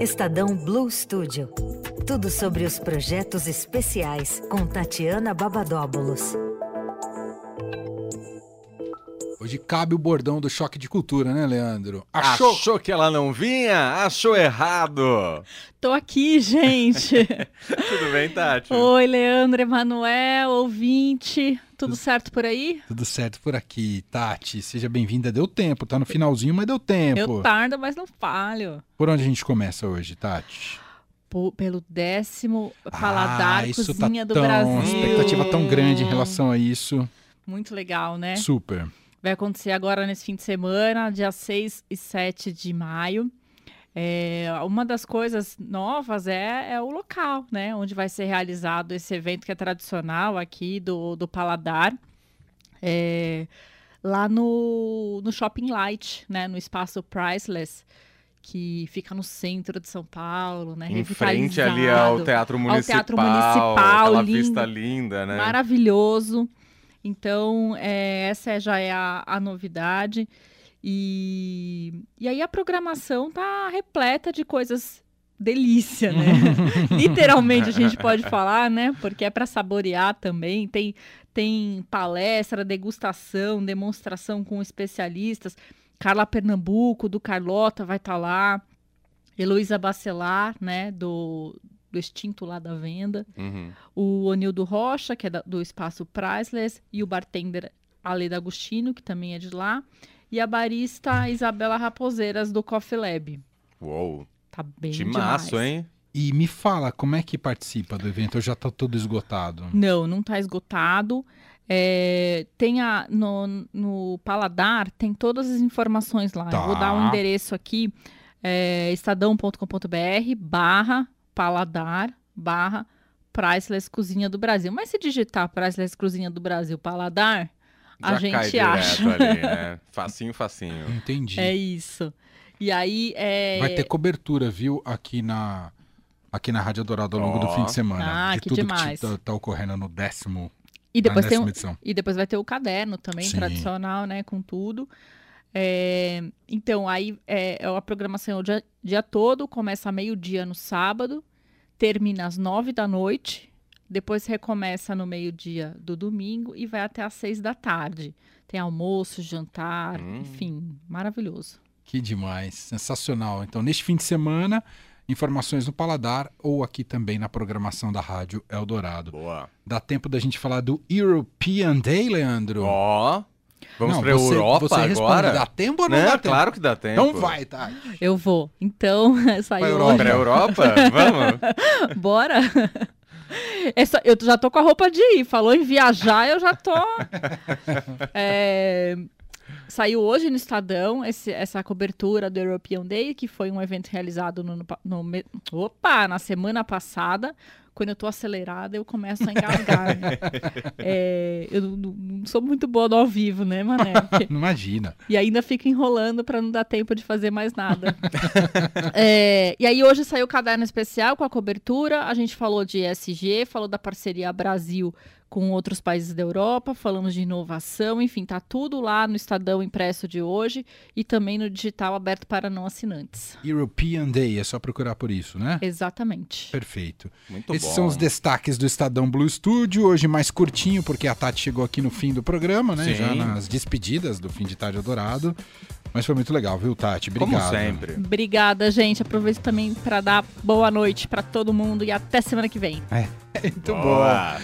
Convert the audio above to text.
Estadão Blue Studio. Tudo sobre os projetos especiais com Tatiana Babadóbulos. Hoje cabe o bordão do choque de cultura, né, Leandro? Achou? Achou que ela não vinha? Achou errado. Tô aqui, gente. Tudo bem, Tati? Oi, Leandro, Emanuel, ouvinte. Tudo certo por aí? Tudo certo por aqui, Tati. Seja bem-vinda. Deu tempo, tá no finalzinho, mas deu tempo. Eu tardo, mas não falho. Por onde a gente começa hoje, Tati? Pelo décimo paladar ah, isso cozinha tá do tão, Brasil. expectativa tão grande em relação a isso. Muito legal, né? Super. Vai acontecer agora nesse fim de semana, dia 6 e 7 de maio. É, uma das coisas novas é, é, o local, né? Onde vai ser realizado esse evento que é tradicional aqui do, do Paladar. É, lá no, no Shopping Light, né? No espaço Priceless que fica no centro de São Paulo, né? Em frente ali ao Teatro Municipal. Ao Teatro Municipal, aquela lindo, vista linda, né? Maravilhoso. Então, é, essa já é a, a novidade. E, e aí a programação tá repleta de coisas delícia, né? Literalmente a gente pode falar, né? Porque é para saborear também. Tem, tem palestra, degustação, demonstração com especialistas. Carla Pernambuco, do Carlota, vai estar tá lá. Heloísa Bacelar, né? Do, do extinto lá da venda. Uhum. O Onildo Rocha, que é da, do Espaço Priceless. E o bartender Aleda Agostino, que também é de lá. E a barista Isabela Raposeiras, do Coffee Lab. Uou! Tá bem Timaço, demais. hein? E me fala, como é que participa do evento? Ou já tá todo esgotado? Não, não tá esgotado. É, tem a, no, no Paladar, tem todas as informações lá. Tá. Eu vou dar um endereço aqui, é, estadão.com.br barra paladar barra Priceless Cozinha do Brasil. Mas se digitar Priceless Cozinha do Brasil paladar, a Já gente cai direto acha. ali, né? Facinho, facinho. Entendi. É isso. E aí é. Vai ter cobertura, viu, aqui na aqui na Rádio Dourado ao longo Ó. do fim de semana. Ah, de que tudo demais. que tá, tá ocorrendo no décimo, E depois, tem um, edição. e depois vai ter o caderno também, Sim. tradicional, né? Com tudo. É, então, aí é, a programação é o dia, dia todo, começa meio-dia no sábado, termina às nove da noite, depois recomeça no meio-dia do domingo e vai até às seis da tarde. Tem almoço, jantar, Hum. enfim, maravilhoso. Que demais, sensacional. Então, neste fim de semana, informações no Paladar ou aqui também na programação da Rádio Eldorado. Boa. Dá tempo da gente falar do European Day, Leandro? Ó, vamos Não, pra você- Europa você agora? Dá tempo ou não Né? dá tempo? Claro que dá tempo. Então vai, tá. Eu vou. Então, saiu Europa. hoje. Pra Europa? Vamos? Bora? É só- eu já tô com a roupa de ir. Falou em viajar, eu já tô. É, saiu hoje no Estadão esse- essa cobertura do European Day, que foi um evento realizado no, no no opa, na semana passada. Quando eu tô acelerada, eu começo a engasgar. né? É, eu não, não- sou muito boa no ao vivo, né, Mané? Porque- Não imagina. e ainda fica enrolando para não dar tempo de fazer mais nada. É, e aí hoje saiu o caderno especial com a cobertura. A gente falou de ESG, falou da parceria Brasil com outros países da Europa, falamos de inovação, enfim, tá tudo lá no Estadão impresso de hoje e também no digital aberto para não assinantes. European Day, é só procurar por isso, né? Exatamente. Perfeito. Muito Esses bom. são os destaques do Estadão Blue Studio, hoje mais curtinho, porque a Tati chegou aqui no fim do programa, né? Sim. Já nas despedidas do fim de tarde dourado. Mas foi muito legal, viu, Tati? Como Obrigado. sempre. Obrigada, gente. Aproveito também para dar boa noite para todo mundo e até semana que vem. Muito bom. Boa.